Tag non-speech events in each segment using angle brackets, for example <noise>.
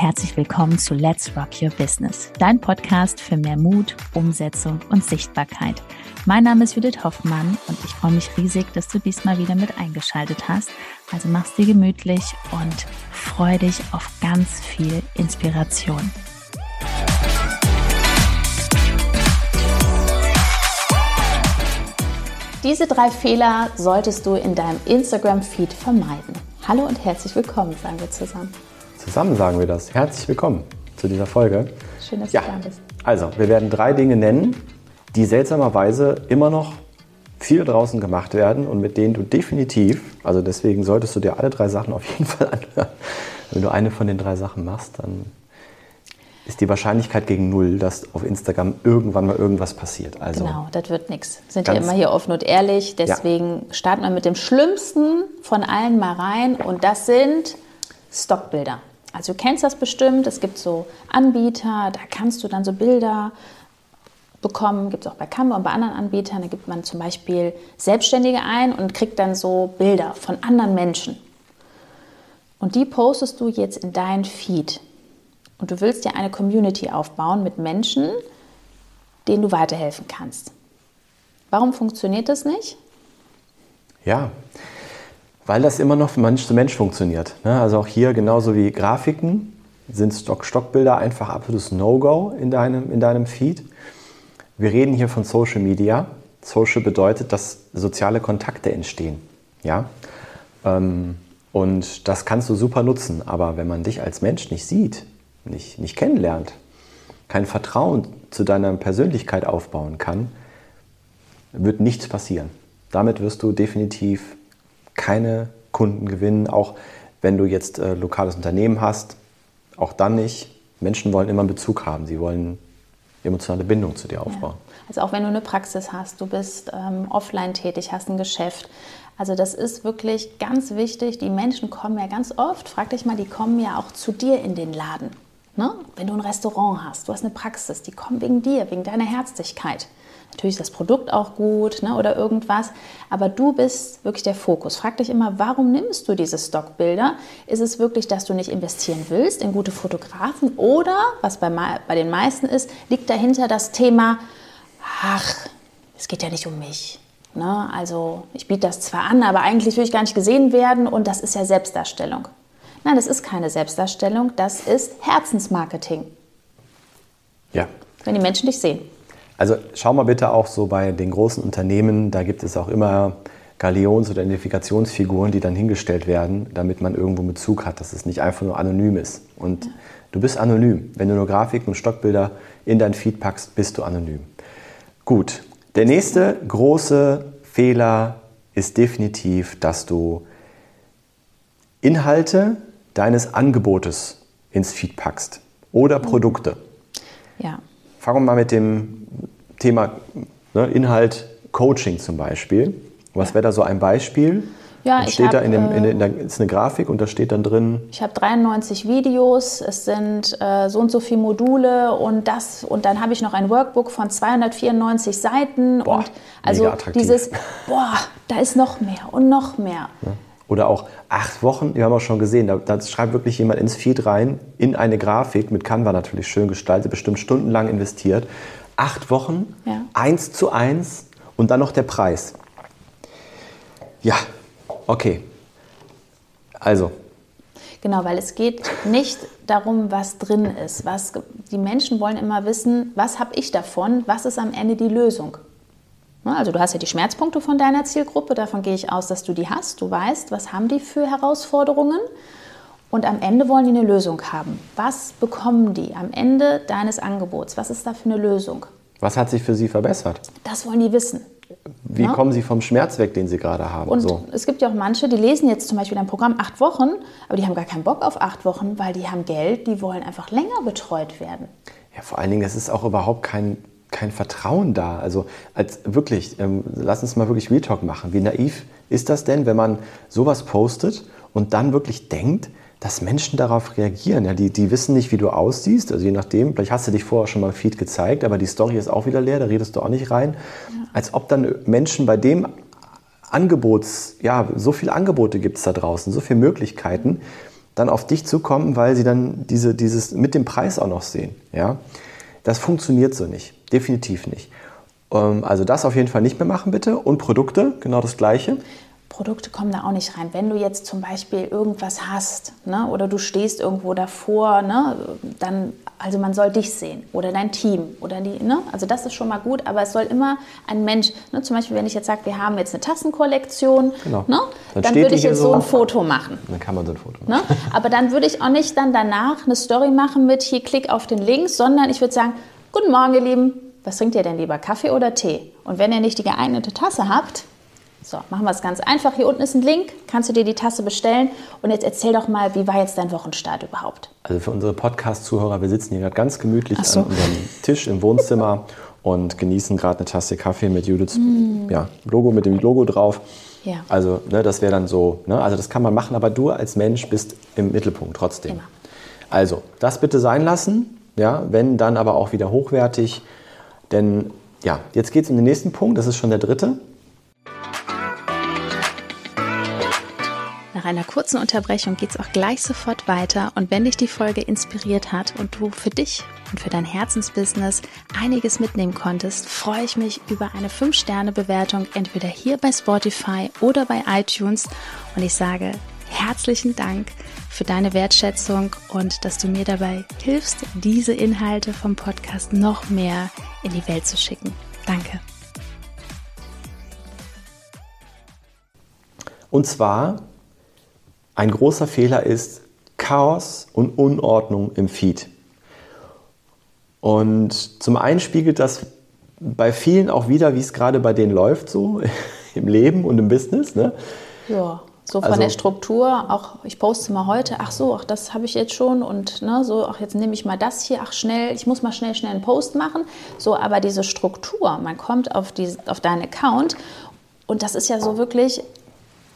herzlich willkommen zu Let's Rock Your Business, dein Podcast für mehr Mut, Umsetzung und Sichtbarkeit. Mein Name ist Judith Hoffmann und ich freue mich riesig, dass du diesmal wieder mit eingeschaltet hast. Also mach's dir gemütlich und freu dich auf ganz viel Inspiration. Diese drei Fehler solltest du in deinem Instagram-Feed vermeiden. Hallo und herzlich willkommen, sagen wir zusammen. Zusammen sagen wir das. Herzlich willkommen zu dieser Folge. Schön, dass ja. du da bist. Also, wir werden drei Dinge nennen, die seltsamerweise immer noch viel draußen gemacht werden und mit denen du definitiv, also deswegen solltest du dir alle drei Sachen auf jeden <laughs> Fall anhören. Wenn du eine von den drei Sachen machst, dann ist die Wahrscheinlichkeit gegen null, dass auf Instagram irgendwann mal irgendwas passiert. Also genau, das wird nichts. Sind ja immer hier offen und ehrlich. Deswegen ja. starten wir mit dem Schlimmsten von allen mal rein und das sind Stockbilder. Also du kennst das bestimmt, es gibt so Anbieter, da kannst du dann so Bilder bekommen, gibt es auch bei Canva und bei anderen Anbietern, da gibt man zum Beispiel Selbstständige ein und kriegt dann so Bilder von anderen Menschen. Und die postest du jetzt in deinen Feed. Und du willst ja eine Community aufbauen mit Menschen, denen du weiterhelfen kannst. Warum funktioniert das nicht? Ja, weil das immer noch von Mensch zu Mensch funktioniert. Ne? Also auch hier genauso wie Grafiken sind Stock Stockbilder einfach absolutes No-Go in deinem, in deinem Feed. Wir reden hier von Social Media. Social bedeutet, dass soziale Kontakte entstehen. Ja? Ähm, und das kannst du super nutzen. Aber wenn man dich als Mensch nicht sieht, nicht, nicht kennenlernt, kein Vertrauen zu deiner Persönlichkeit aufbauen kann, wird nichts passieren. Damit wirst du definitiv keine Kunden gewinnen, auch wenn du jetzt äh, lokales Unternehmen hast, auch dann nicht. Menschen wollen immer einen Bezug haben, sie wollen emotionale Bindung zu dir aufbauen. Ja. Also auch wenn du eine Praxis hast, du bist ähm, offline tätig, hast ein Geschäft. Also das ist wirklich ganz wichtig. Die Menschen kommen ja ganz oft, frag dich mal, die kommen ja auch zu dir in den Laden. Ne? Wenn du ein Restaurant hast, du hast eine Praxis, die kommen wegen dir, wegen deiner Herzlichkeit. Natürlich ist das Produkt auch gut ne, oder irgendwas, aber du bist wirklich der Fokus. Frag dich immer, warum nimmst du diese Stockbilder? Ist es wirklich, dass du nicht investieren willst in gute Fotografen oder, was bei, bei den meisten ist, liegt dahinter das Thema, ach, es geht ja nicht um mich. Ne? Also ich biete das zwar an, aber eigentlich will ich gar nicht gesehen werden und das ist ja Selbstdarstellung. Nein, das ist keine Selbstdarstellung, das ist Herzensmarketing. Ja. Wenn die Menschen dich sehen. Also schau mal bitte auch so bei den großen Unternehmen, da gibt es auch immer Galions- oder Identifikationsfiguren, die dann hingestellt werden, damit man irgendwo Bezug hat, dass es nicht einfach nur anonym ist. Und ja. du bist anonym. Wenn du nur Grafiken und Stockbilder in dein Feed packst, bist du anonym. Gut, der nächste große Fehler ist definitiv, dass du Inhalte deines Angebotes ins Feed packst oder Produkte. Ja. Fangen wir mal mit dem Thema ne, Inhalt Coaching zum Beispiel. Was wäre da so ein Beispiel? Ja, ich steht hab, da in, dem, in, äh, in der, ist eine Grafik und da steht dann drin. Ich habe 93 Videos, es sind äh, so und so viele Module und das und dann habe ich noch ein Workbook von 294 Seiten boah, und also dieses boah, da ist noch mehr und noch mehr. Ja. Oder auch acht Wochen, wir haben auch schon gesehen, da, da, schreibt wirklich jemand ins Feed rein, in eine Grafik, mit Canva natürlich schön gestaltet, bestimmt stundenlang investiert. Acht Wochen, ja. eins zu eins und dann noch der Preis. Ja, okay. Also. Genau, weil es geht nicht darum, was drin ist. Was, die Menschen wollen immer wissen, was habe ich davon, was ist am Ende die Lösung. Ne, also du hast ja die Schmerzpunkte von deiner Zielgruppe, davon gehe ich aus, dass du die hast. Du weißt, was haben die für Herausforderungen und am Ende wollen die eine Lösung haben. Was bekommen die am Ende deines Angebots? Was ist da für eine Lösung? Was hat sich für sie verbessert? Das wollen die wissen. Wie ja? kommen sie vom Schmerz weg, den sie gerade haben? Und so. es gibt ja auch manche, die lesen jetzt zum Beispiel dein Programm acht Wochen, aber die haben gar keinen Bock auf acht Wochen, weil die haben Geld, die wollen einfach länger betreut werden. Ja, vor allen Dingen, es ist auch überhaupt kein kein Vertrauen da. Also als wirklich, ähm, lass uns mal wirklich Real Talk machen. Wie naiv ist das denn, wenn man sowas postet und dann wirklich denkt, dass Menschen darauf reagieren? Ja, die, die wissen nicht, wie du aussiehst. Also je nachdem, vielleicht hast du dich vorher schon mal im Feed gezeigt, aber die Story ist auch wieder leer, da redest du auch nicht rein. Ja. Als ob dann Menschen bei dem Angebots, ja, so viele Angebote gibt es da draußen, so viele Möglichkeiten, dann auf dich zukommen, weil sie dann diese, dieses mit dem Preis auch noch sehen. Ja? Das funktioniert so nicht. Definitiv nicht. Ähm, also das auf jeden Fall nicht mehr machen, bitte. Und Produkte, genau das Gleiche. Produkte kommen da auch nicht rein. Wenn du jetzt zum Beispiel irgendwas hast ne, oder du stehst irgendwo davor, ne, dann, also man soll dich sehen oder dein Team oder die, ne, also das ist schon mal gut, aber es soll immer ein Mensch, ne, zum Beispiel wenn ich jetzt sage, wir haben jetzt eine Tassenkollektion, genau. ne, dann, dann würde ich jetzt so ein Foto machen. Dann kann man so ein Foto machen. Ne? Aber dann würde ich auch nicht dann danach eine Story machen mit hier klick auf den Link, sondern ich würde sagen, guten Morgen ihr Lieben, was trinkt ihr denn lieber, Kaffee oder Tee? Und wenn ihr nicht die geeignete Tasse habt, so, machen wir es ganz einfach. Hier unten ist ein Link, kannst du dir die Tasse bestellen. Und jetzt erzähl doch mal, wie war jetzt dein Wochenstart überhaupt? Also für unsere Podcast-Zuhörer, wir sitzen hier gerade ganz gemütlich so. an unserem Tisch im Wohnzimmer und genießen gerade eine Tasse Kaffee mit Judiths mm. ja, Logo, mit dem Logo drauf. Ja. Also ne, das wäre dann so, ne, also das kann man machen, aber du als Mensch bist im Mittelpunkt trotzdem. Immer. Also, das bitte sein lassen, ja, wenn dann aber auch wieder hochwertig. Denn ja, jetzt geht es um den nächsten Punkt, das ist schon der dritte. Nach einer kurzen Unterbrechung geht es auch gleich sofort weiter und wenn dich die Folge inspiriert hat und du für dich und für dein Herzensbusiness einiges mitnehmen konntest, freue ich mich über eine 5-Sterne-Bewertung entweder hier bei Spotify oder bei iTunes und ich sage herzlichen Dank für deine Wertschätzung und dass du mir dabei hilfst, diese Inhalte vom Podcast noch mehr in die Welt zu schicken. Danke. Und zwar ein großer Fehler ist Chaos und Unordnung im Feed. Und zum einen spiegelt das bei vielen auch wieder, wie es gerade bei denen läuft, so <laughs> im Leben und im Business. Ne? Ja, so von also, der Struktur, auch ich poste mal heute, ach so, ach das habe ich jetzt schon und ne, so, ach jetzt nehme ich mal das hier, ach schnell, ich muss mal schnell, schnell einen Post machen. So, aber diese Struktur, man kommt auf, die, auf deinen Account und das ist ja so wirklich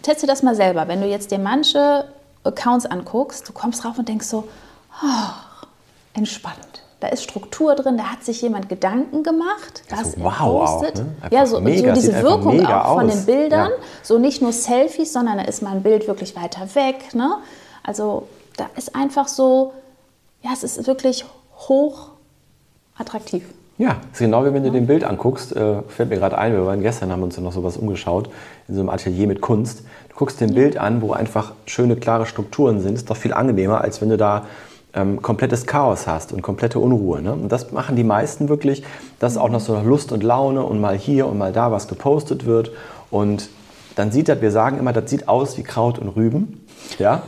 teste das mal selber. Wenn du jetzt dir manche Accounts anguckst, du kommst drauf und denkst so, oh, entspannt. Da ist Struktur drin, da hat sich jemand Gedanken gemacht, was so, wow, postet. Auch, ne? Ja, so, mega, so diese Wirkung auch von den Bildern. Ja. So nicht nur Selfies, sondern da ist mal ein Bild wirklich weiter weg. Ne? Also da ist einfach so, ja, es ist wirklich hoch attraktiv. Ja, ist genau wie wenn du ja. den Bild anguckst. Äh, fällt mir gerade ein, wir waren gestern, haben uns ja noch sowas umgeschaut, in so einem Atelier mit Kunst. Du guckst dir ein Bild an, wo einfach schöne, klare Strukturen sind. Ist doch viel angenehmer, als wenn du da ähm, komplettes Chaos hast und komplette Unruhe. Ne? Und das machen die meisten wirklich, dass auch noch so Lust und Laune und mal hier und mal da was gepostet wird. Und dann sieht das, wir sagen immer, das sieht aus wie Kraut und Rüben. Ja?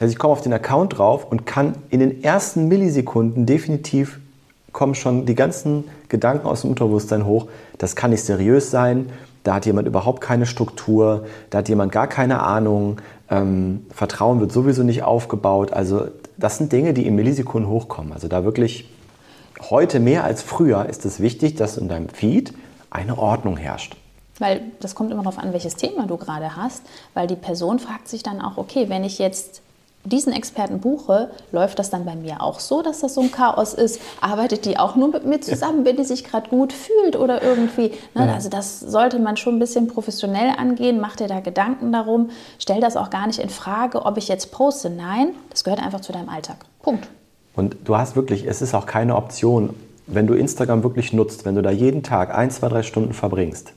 Also ich komme auf den Account drauf und kann in den ersten Millisekunden definitiv kommen schon die ganzen Gedanken aus dem Unterbewusstsein hoch. Das kann nicht seriös sein. Da hat jemand überhaupt keine Struktur. Da hat jemand gar keine Ahnung. Ähm, Vertrauen wird sowieso nicht aufgebaut. Also das sind Dinge, die in Millisekunden hochkommen. Also da wirklich heute mehr als früher ist es wichtig, dass in deinem Feed eine Ordnung herrscht. Weil das kommt immer darauf an, welches Thema du gerade hast, weil die Person fragt sich dann auch, okay, wenn ich jetzt diesen Experten buche, läuft das dann bei mir auch so, dass das so ein Chaos ist? Arbeitet die auch nur mit mir zusammen, wenn die sich gerade gut fühlt oder irgendwie? Ne? Ja. Also das sollte man schon ein bisschen professionell angehen. Mach dir da Gedanken darum. Stell das auch gar nicht in Frage, ob ich jetzt poste. Nein, das gehört einfach zu deinem Alltag. Punkt. Und du hast wirklich, es ist auch keine Option, wenn du Instagram wirklich nutzt, wenn du da jeden Tag ein, zwei, drei Stunden verbringst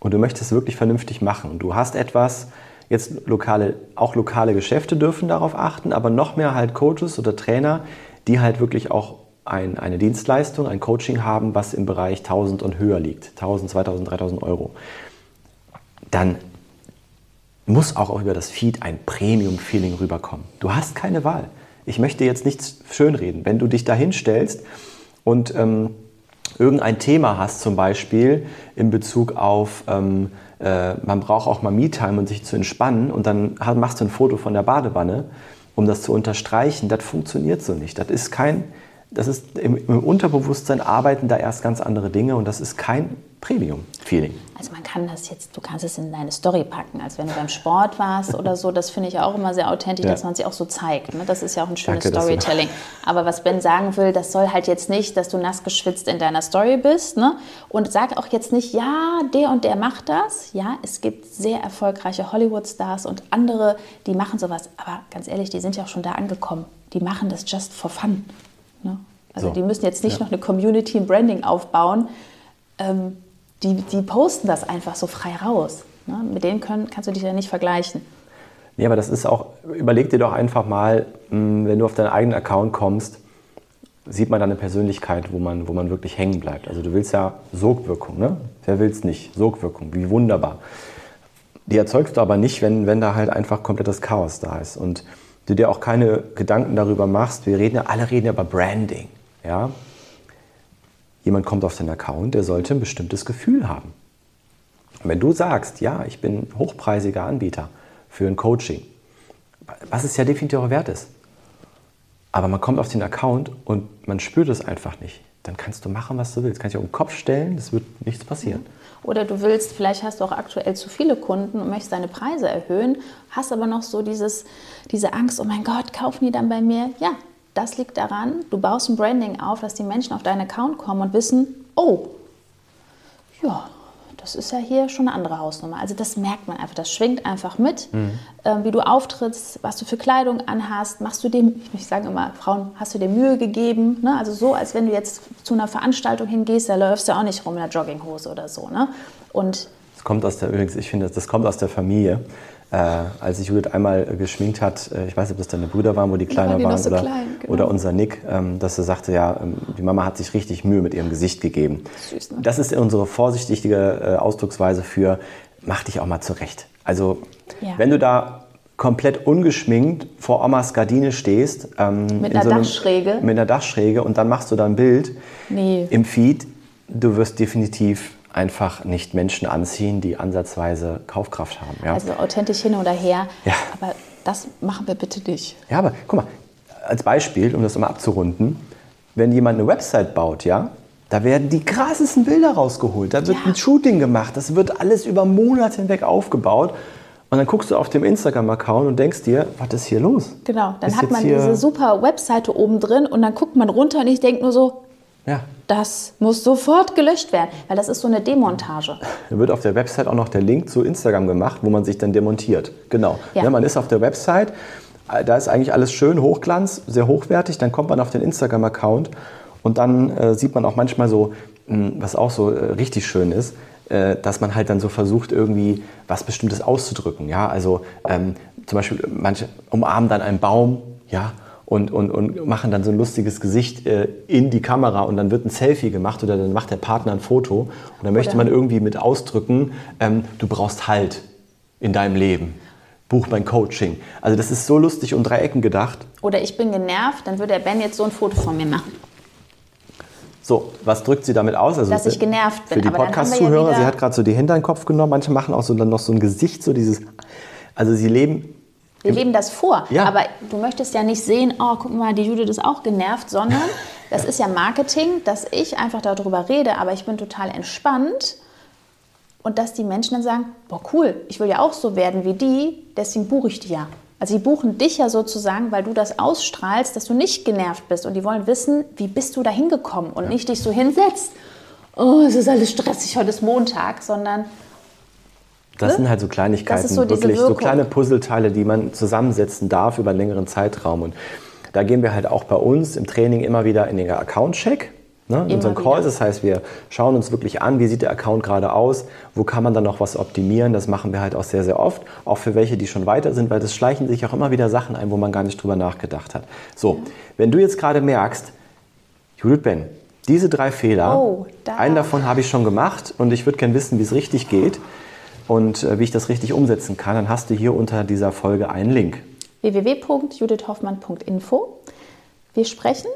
und du möchtest wirklich vernünftig machen und du hast etwas, Jetzt lokale, auch lokale Geschäfte dürfen darauf achten, aber noch mehr halt Coaches oder Trainer, die halt wirklich auch ein, eine Dienstleistung, ein Coaching haben, was im Bereich 1000 und höher liegt, 1000, 2000, 3000 Euro. Dann muss auch über das Feed ein Premium-Feeling rüberkommen. Du hast keine Wahl. Ich möchte jetzt nichts schönreden. Wenn du dich da hinstellst und ähm, irgendein Thema hast, zum Beispiel in Bezug auf ähm, äh, man braucht auch mal Me-Time, um sich zu entspannen und dann machst du ein Foto von der Badewanne, um das zu unterstreichen. Das funktioniert so nicht. Das ist kein das ist im, im Unterbewusstsein arbeiten da erst ganz andere Dinge und das ist kein Premium-Feeling. Also man kann das jetzt, du kannst es in deine Story packen, als wenn du beim Sport warst oder so. Das finde ich auch immer sehr authentisch, ja. dass man sich auch so zeigt. Ne? Das ist ja auch ein schönes Danke, Storytelling. Aber was Ben sagen will, das soll halt jetzt nicht, dass du nass geschwitzt in deiner Story bist. Ne? Und sag auch jetzt nicht, ja, der und der macht das. Ja, es gibt sehr erfolgreiche Hollywood-Stars und andere, die machen sowas. Aber ganz ehrlich, die sind ja auch schon da angekommen. Die machen das just for fun. Ne? Also so. die müssen jetzt nicht ja. noch eine Community und Branding aufbauen. Ähm, die, die posten das einfach so frei raus. Ne? Mit denen können, kannst du dich ja nicht vergleichen. Nee, aber das ist auch, überleg dir doch einfach mal, hm, wenn du auf deinen eigenen Account kommst, sieht man da eine Persönlichkeit, wo man, wo man wirklich hängen bleibt. Also du willst ja Sogwirkung, ne? Wer will es nicht? Sogwirkung, wie wunderbar. Die erzeugst du aber nicht, wenn, wenn da halt einfach komplettes Chaos da ist. Und du dir auch keine Gedanken darüber machst, wir reden ja, alle reden ja über Branding. Ja? Jemand kommt auf deinen Account, der sollte ein bestimmtes Gefühl haben. Und wenn du sagst, ja, ich bin hochpreisiger Anbieter für ein Coaching, was es ja definitiv auch wert ist, aber man kommt auf den Account und man spürt es einfach nicht, dann kannst du machen, was du willst. Kannst dich auf den Kopf stellen, es wird nichts passieren. Oder du willst, vielleicht hast du auch aktuell zu viele Kunden und möchtest deine Preise erhöhen, hast aber noch so dieses, diese Angst, oh mein Gott, kaufen die dann bei mir? Ja, das liegt daran, du baust ein Branding auf, dass die Menschen auf deinen Account kommen und wissen, oh, ja, das ist ja hier schon eine andere Hausnummer. Also das merkt man einfach, das schwingt einfach mit, mhm. äh, wie du auftrittst, was du für Kleidung anhast, machst du dem, ich sage immer, Frauen, hast du dir Mühe gegeben? Ne? Also so, als wenn du jetzt zu einer Veranstaltung hingehst, da läufst du auch nicht rum in der Jogginghose oder so. Ne? Und das kommt aus der, übrigens, ich finde, das kommt aus der Familie. Äh, als sich Judith einmal äh, geschminkt hat, äh, ich weiß nicht, ob das deine Brüder waren, wo die kleiner ja, waren, so oder, klein, genau. oder unser Nick, ähm, dass sie sagte, ja, ähm, die Mama hat sich richtig Mühe mit ihrem Gesicht gegeben. Süß, ne? Das ist unsere vorsichtige äh, Ausdrucksweise für, mach dich auch mal zurecht. Also, ja. wenn du da komplett ungeschminkt vor Omas Gardine stehst. Ähm, mit einer so einem, Dachschräge. Mit einer Dachschräge und dann machst du da ein Bild nee. im Feed. Du wirst definitiv einfach nicht Menschen anziehen, die ansatzweise Kaufkraft haben. Ja? Also authentisch hin oder her. Ja. Aber das machen wir bitte nicht. Ja, aber guck mal, als Beispiel, um das mal abzurunden, wenn jemand eine Website baut, ja, da werden die krassesten Bilder rausgeholt. Da wird ja. ein Shooting gemacht. Das wird alles über Monate hinweg aufgebaut. Und dann guckst du auf dem Instagram-Account und denkst dir, was ist hier los? Genau, dann ist hat man diese super Webseite oben drin und dann guckt man runter und ich denke nur so, ja. Das muss sofort gelöscht werden, weil das ist so eine Demontage. Da wird auf der Website auch noch der Link zu Instagram gemacht, wo man sich dann demontiert. Genau. Ja. ja man ist auf der Website, da ist eigentlich alles schön, Hochglanz, sehr hochwertig. Dann kommt man auf den Instagram-Account und dann äh, sieht man auch manchmal so, mh, hm, was auch so äh, richtig schön ist, äh, dass man halt dann so versucht, irgendwie was Bestimmtes auszudrücken. Ja, also ähm, zum Beispiel, manche umarmen dann einen Baum, ja, und, und, und machen dann so ein lustiges Gesicht äh, in die Kamera und dann wird ein Selfie gemacht oder dann macht der Partner ein Foto und dann möchte man irgendwie mit ausdrücken, ähm, du brauchst Halt in deinem Leben. Buch mein Coaching. Also das ist so lustig und drei Ecken gedacht. Oder ich bin genervt, dann würde der Ben jetzt so ein Foto von mir machen. So, was drückt sie damit aus? Also Dass ich genervt bin. Für die Podcast-Zuhörer, ja sie hat gerade so die Hände in den Kopf genommen. Manche machen auch so dann noch so ein Gesicht, so dieses. Also sie leben wir leben das vor. Ja. Aber du möchtest ja nicht sehen, oh, guck mal, die Judith ist auch genervt, sondern <laughs> das ist ja Marketing, dass ich einfach darüber rede, aber ich bin total entspannt. Und dass die Menschen dann sagen, boah, cool, ich will ja auch so werden wie die, deswegen buche ich die ja. Also sie buchen dich ja sozusagen, weil du das ausstrahlst, dass du nicht genervt bist. Und die wollen wissen, wie bist du da hingekommen und ja. nicht dich so hinsetzt, oh, es ist alles stressig, heute ist Montag, sondern das ne? sind halt so Kleinigkeiten, so wirklich so kleine Puzzleteile, die man zusammensetzen darf über einen längeren Zeitraum. Und da gehen wir halt auch bei uns im Training immer wieder in den Account-Check. Ne, in unseren Calls, das heißt, wir schauen uns wirklich an, wie sieht der Account gerade aus, wo kann man dann noch was optimieren. Das machen wir halt auch sehr, sehr oft, auch für welche, die schon weiter sind, weil das schleichen sich auch immer wieder Sachen ein, wo man gar nicht drüber nachgedacht hat. So, wenn du jetzt gerade merkst, Judith Ben, diese drei Fehler, oh, da. einen davon habe ich schon gemacht und ich würde gerne wissen, wie es richtig geht und äh, wie ich das richtig umsetzen kann, dann hast du hier unter dieser Folge einen Link. www.judithhoffmann.info. Wir sprechen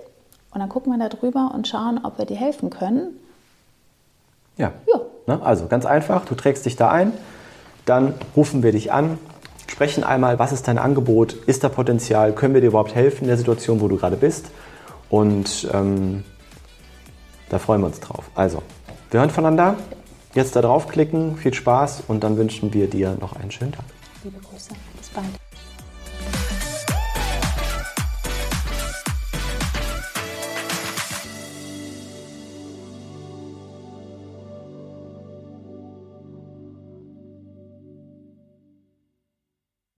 und dann gucken wir da drüber und schauen, ob wir dir helfen können. Ja. ja. Ne? Also ganz einfach, du trägst dich da ein, dann rufen wir dich an, sprechen einmal, was ist dein Angebot, ist da Potenzial, können wir dir überhaupt helfen in der Situation, wo du gerade bist. Und ähm, da freuen wir uns drauf. Also, wir hören voneinander. Jetzt da draufklicken, viel Spaß und dann wünschen wir dir noch einen schönen Tag. Liebe Grüße, bis bald.